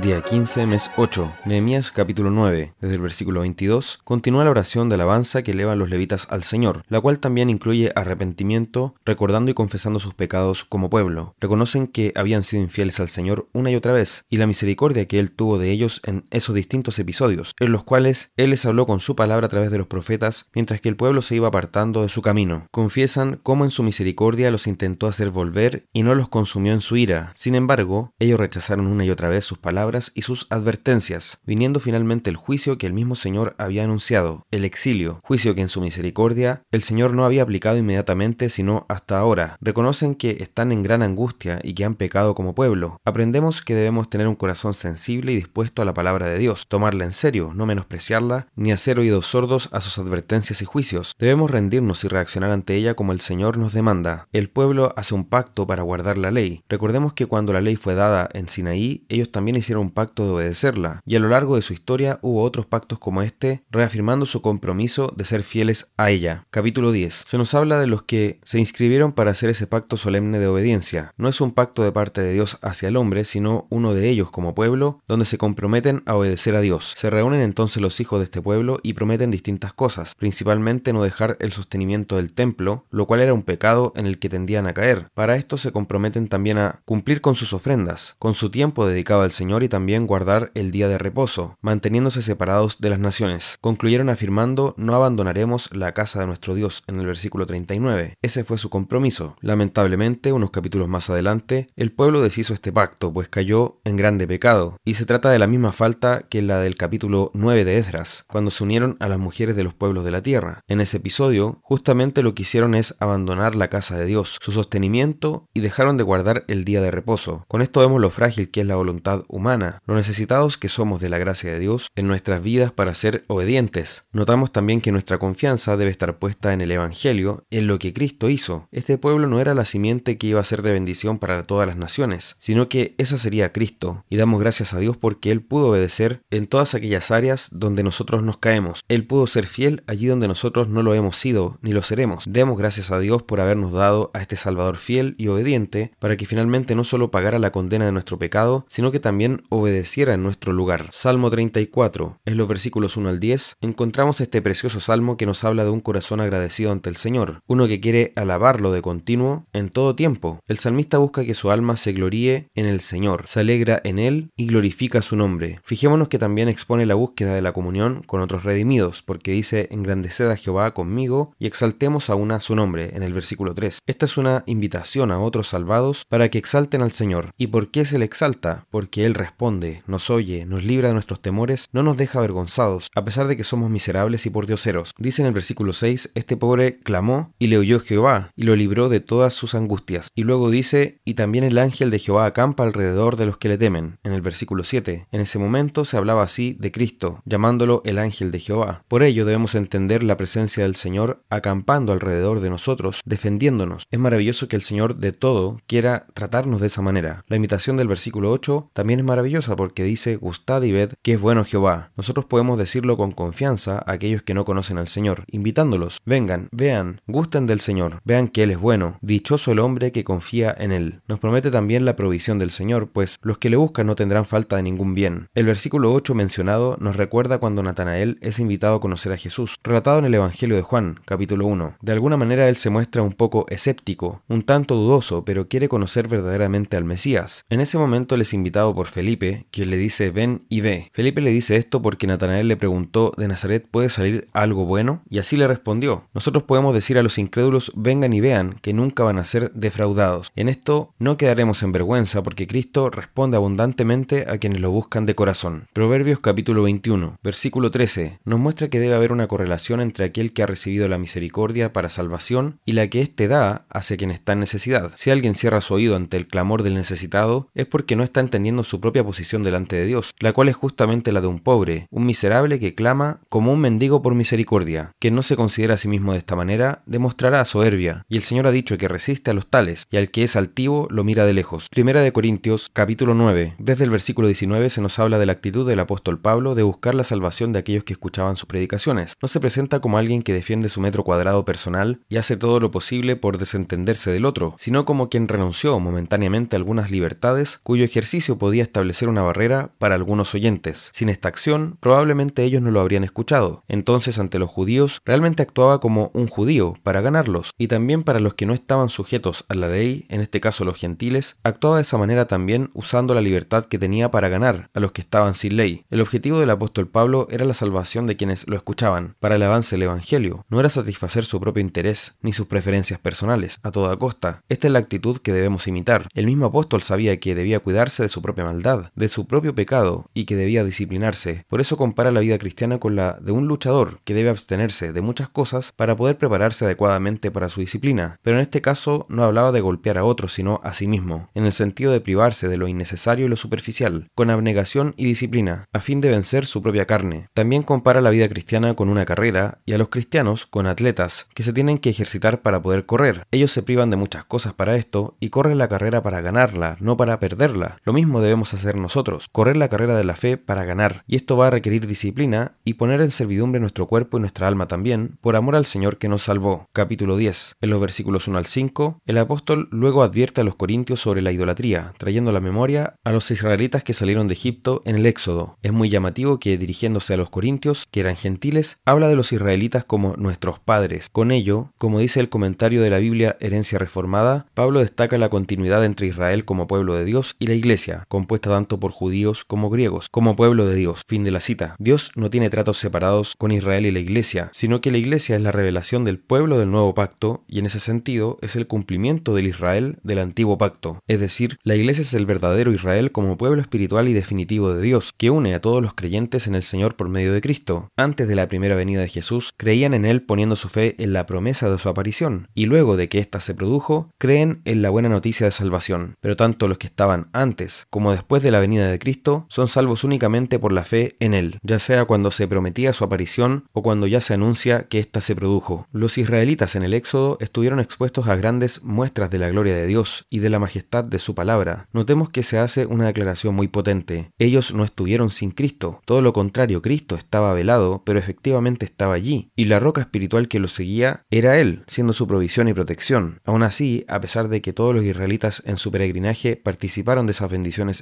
Día 15, mes 8, Nehemías capítulo 9, desde el versículo 22, continúa la oración de alabanza que elevan los levitas al Señor, la cual también incluye arrepentimiento, recordando y confesando sus pecados como pueblo. Reconocen que habían sido infieles al Señor una y otra vez, y la misericordia que Él tuvo de ellos en esos distintos episodios, en los cuales Él les habló con su palabra a través de los profetas, mientras que el pueblo se iba apartando de su camino. Confiesan cómo en su misericordia los intentó hacer volver y no los consumió en su ira. Sin embargo, ellos rechazaron una y otra vez sus palabras y sus advertencias, viniendo finalmente el juicio que el mismo Señor había anunciado, el exilio, juicio que en su misericordia el Señor no había aplicado inmediatamente sino hasta ahora. Reconocen que están en gran angustia y que han pecado como pueblo. Aprendemos que debemos tener un corazón sensible y dispuesto a la palabra de Dios, tomarla en serio, no menospreciarla, ni hacer oídos sordos a sus advertencias y juicios. Debemos rendirnos y reaccionar ante ella como el Señor nos demanda. El pueblo hace un pacto para guardar la ley. Recordemos que cuando la ley fue dada en Sinaí, ellos también hicieron un pacto de obedecerla, y a lo largo de su historia hubo otros pactos como este, reafirmando su compromiso de ser fieles a ella. Capítulo 10. Se nos habla de los que se inscribieron para hacer ese pacto solemne de obediencia. No es un pacto de parte de Dios hacia el hombre, sino uno de ellos como pueblo, donde se comprometen a obedecer a Dios. Se reúnen entonces los hijos de este pueblo y prometen distintas cosas, principalmente no dejar el sostenimiento del templo, lo cual era un pecado en el que tendían a caer. Para esto se comprometen también a cumplir con sus ofrendas, con su tiempo dedicado al Señor y también guardar el día de reposo, manteniéndose separados de las naciones. Concluyeron afirmando, no abandonaremos la casa de nuestro Dios, en el versículo 39. Ese fue su compromiso. Lamentablemente, unos capítulos más adelante, el pueblo deshizo este pacto, pues cayó en grande pecado, y se trata de la misma falta que la del capítulo 9 de Esdras, cuando se unieron a las mujeres de los pueblos de la tierra. En ese episodio, justamente lo que hicieron es abandonar la casa de Dios, su sostenimiento, y dejaron de guardar el día de reposo. Con esto vemos lo frágil que es la voluntad humana lo necesitados que somos de la gracia de Dios en nuestras vidas para ser obedientes. Notamos también que nuestra confianza debe estar puesta en el Evangelio, en lo que Cristo hizo. Este pueblo no era la simiente que iba a ser de bendición para todas las naciones, sino que esa sería Cristo, y damos gracias a Dios porque Él pudo obedecer en todas aquellas áreas donde nosotros nos caemos. Él pudo ser fiel allí donde nosotros no lo hemos sido ni lo seremos. Demos gracias a Dios por habernos dado a este Salvador fiel y obediente para que finalmente no solo pagara la condena de nuestro pecado, sino que también obedeciera en nuestro lugar. Salmo 34. En los versículos 1 al 10 encontramos este precioso salmo que nos habla de un corazón agradecido ante el Señor, uno que quiere alabarlo de continuo en todo tiempo. El salmista busca que su alma se gloríe en el Señor, se alegra en Él y glorifica su nombre. Fijémonos que también expone la búsqueda de la comunión con otros redimidos, porque dice, engrandeced a Jehová conmigo y exaltemos a una su nombre, en el versículo 3. Esta es una invitación a otros salvados para que exalten al Señor. ¿Y por qué se le exalta? Porque Él responde nos oye, nos libra de nuestros temores, no nos deja avergonzados, a pesar de que somos miserables y pordioseros. Dice en el versículo 6, este pobre clamó y le oyó Jehová, y lo libró de todas sus angustias. Y luego dice, y también el ángel de Jehová acampa alrededor de los que le temen. En el versículo 7, en ese momento se hablaba así de Cristo, llamándolo el ángel de Jehová. Por ello debemos entender la presencia del Señor acampando alrededor de nosotros, defendiéndonos. Es maravilloso que el Señor de todo quiera tratarnos de esa manera. La imitación del versículo 8 también es maravillosa porque dice, gustad y ved que es bueno Jehová. Nosotros podemos decirlo con confianza a aquellos que no conocen al Señor, invitándolos, vengan, vean, gusten del Señor, vean que Él es bueno, dichoso el hombre que confía en Él. Nos promete también la provisión del Señor, pues los que le buscan no tendrán falta de ningún bien. El versículo 8 mencionado nos recuerda cuando Natanael es invitado a conocer a Jesús, relatado en el Evangelio de Juan, capítulo 1. De alguna manera él se muestra un poco escéptico, un tanto dudoso, pero quiere conocer verdaderamente al Mesías. En ese momento él es invitado por Felipe, quien le dice ven y ve. Felipe le dice esto porque Natanael le preguntó de Nazaret puede salir algo bueno y así le respondió. Nosotros podemos decir a los incrédulos vengan y vean que nunca van a ser defraudados. En esto no quedaremos en vergüenza porque Cristo responde abundantemente a quienes lo buscan de corazón. Proverbios capítulo 21, versículo 13 nos muestra que debe haber una correlación entre aquel que ha recibido la misericordia para salvación y la que éste da hacia quien está en necesidad. Si alguien cierra su oído ante el clamor del necesitado es porque no está entendiendo su propia propia posición delante de Dios, la cual es justamente la de un pobre, un miserable que clama como un mendigo por misericordia. Quien no se considera a sí mismo de esta manera, demostrará soberbia, y el Señor ha dicho que resiste a los tales, y al que es altivo lo mira de lejos. Primera de Corintios, capítulo 9. Desde el versículo 19 se nos habla de la actitud del apóstol Pablo de buscar la salvación de aquellos que escuchaban sus predicaciones. No se presenta como alguien que defiende su metro cuadrado personal y hace todo lo posible por desentenderse del otro, sino como quien renunció momentáneamente a algunas libertades cuyo ejercicio podía establecer una barrera para algunos oyentes. Sin esta acción, probablemente ellos no lo habrían escuchado. Entonces, ante los judíos, realmente actuaba como un judío para ganarlos, y también para los que no estaban sujetos a la ley, en este caso los gentiles, actuaba de esa manera también usando la libertad que tenía para ganar a los que estaban sin ley. El objetivo del apóstol Pablo era la salvación de quienes lo escuchaban, para el avance del Evangelio, no era satisfacer su propio interés ni sus preferencias personales, a toda costa. Esta es la actitud que debemos imitar. El mismo apóstol sabía que debía cuidarse de su propia maldad, de su propio pecado, y que debía disciplinarse. Por eso compara la vida cristiana con la de un luchador que debe abstenerse de muchas cosas para poder prepararse adecuadamente para su disciplina. Pero en este caso no hablaba de golpear a otros, sino a sí mismo, en el sentido de privarse de lo innecesario y lo superficial, con abnegación y disciplina, a fin de vencer su propia carne. También compara la vida cristiana con una carrera y a los cristianos con atletas, que se tienen que ejercitar para poder correr. Ellos se privan de muchas cosas para esto y corren la carrera para ganarla, no para perderla. Lo mismo debemos hacer nosotros, correr la carrera de la fe para ganar, y esto va a requerir disciplina y poner en servidumbre nuestro cuerpo y nuestra alma también, por amor al Señor que nos salvó. Capítulo 10. En los versículos 1 al 5, el apóstol luego advierte a los corintios sobre la idolatría, trayendo la memoria a los israelitas que salieron de Egipto en el Éxodo. Es muy llamativo que dirigiéndose a los corintios, que eran gentiles, habla de los israelitas como nuestros padres. Con ello, como dice el comentario de la Biblia Herencia Reformada, Pablo destaca la continuidad entre Israel como pueblo de Dios y la Iglesia, compuesta tanto por judíos como griegos, como pueblo de Dios. Fin de la cita. Dios no tiene tratos separados con Israel y la Iglesia, sino que la Iglesia es la revelación del pueblo del nuevo pacto y en ese sentido es el cumplimiento del Israel del antiguo pacto. Es decir, la Iglesia es el verdadero Israel como pueblo espiritual y definitivo de Dios, que une a todos los creyentes en el Señor por medio de Cristo. Antes de la primera venida de Jesús, creían en Él poniendo su fe en la promesa de su aparición, y luego de que ésta se produjo, creen en la buena noticia de salvación. Pero tanto los que estaban antes como después de la venida de Cristo son salvos únicamente por la fe en Él, ya sea cuando se prometía su aparición o cuando ya se anuncia que ésta se produjo. Los israelitas en el Éxodo estuvieron expuestos a grandes muestras de la gloria de Dios y de la majestad de su palabra. Notemos que se hace una declaración muy potente. Ellos no estuvieron sin Cristo, todo lo contrario, Cristo estaba velado, pero efectivamente estaba allí, y la roca espiritual que los seguía era Él, siendo su provisión y protección. Aún así, a pesar de que todos los israelitas en su peregrinaje participaron de esas bendiciones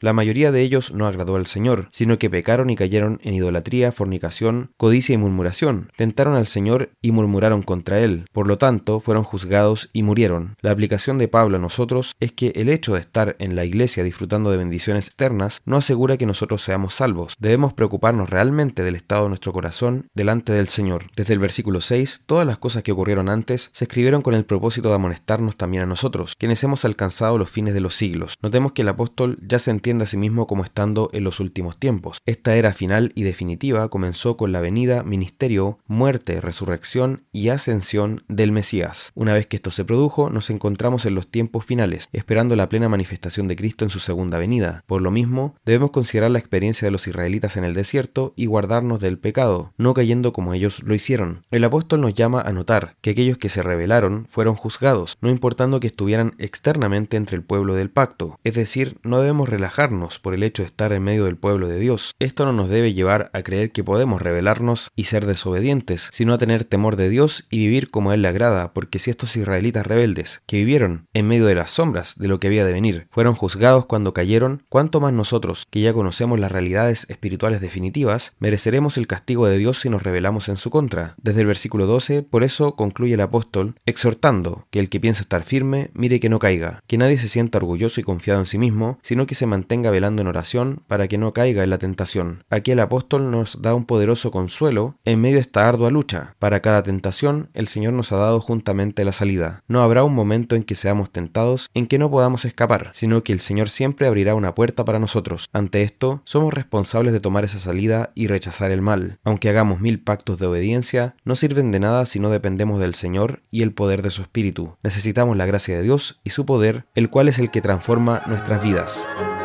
la mayoría de ellos no agradó al Señor, sino que pecaron y cayeron en idolatría, fornicación, codicia y murmuración, tentaron al Señor y murmuraron contra Él, por lo tanto fueron juzgados y murieron. La aplicación de Pablo a nosotros es que el hecho de estar en la iglesia disfrutando de bendiciones externas no asegura que nosotros seamos salvos. Debemos preocuparnos realmente del estado de nuestro corazón delante del Señor. Desde el versículo 6, todas las cosas que ocurrieron antes se escribieron con el propósito de amonestarnos también a nosotros, quienes hemos alcanzado los fines de los siglos. Notemos que el apóstol ya se entiende a sí mismo como estando en los últimos tiempos. Esta era final y definitiva comenzó con la venida, ministerio, muerte, resurrección y ascensión del Mesías. Una vez que esto se produjo, nos encontramos en los tiempos finales, esperando la plena manifestación de Cristo en su segunda venida. Por lo mismo, debemos considerar la experiencia de los israelitas en el desierto y guardarnos del pecado, no cayendo como ellos lo hicieron. El apóstol nos llama a notar que aquellos que se rebelaron fueron juzgados, no importando que estuvieran externamente entre el pueblo del pacto. Es decir, no debemos relajarnos por el hecho de estar en medio del pueblo de Dios. Esto no nos debe llevar a creer que podemos rebelarnos y ser desobedientes, sino a tener temor de Dios y vivir como a Él le agrada, porque si estos israelitas rebeldes, que vivieron en medio de las sombras de lo que había de venir, fueron juzgados cuando cayeron, cuánto más nosotros, que ya conocemos las realidades espirituales definitivas, mereceremos el castigo de Dios si nos rebelamos en su contra. Desde el versículo 12, por eso concluye el apóstol, exhortando que el que piensa estar firme, mire que no caiga, que nadie se sienta orgulloso y confiado en sí mismo, que se mantenga velando en oración para que no caiga en la tentación. Aquí el apóstol nos da un poderoso consuelo en medio de esta ardua lucha. Para cada tentación, el Señor nos ha dado juntamente la salida. No habrá un momento en que seamos tentados en que no podamos escapar, sino que el Señor siempre abrirá una puerta para nosotros. Ante esto, somos responsables de tomar esa salida y rechazar el mal. Aunque hagamos mil pactos de obediencia, no sirven de nada si no dependemos del Señor y el poder de su Espíritu. Necesitamos la gracia de Dios y su poder, el cual es el que transforma nuestras vidas. Thank you.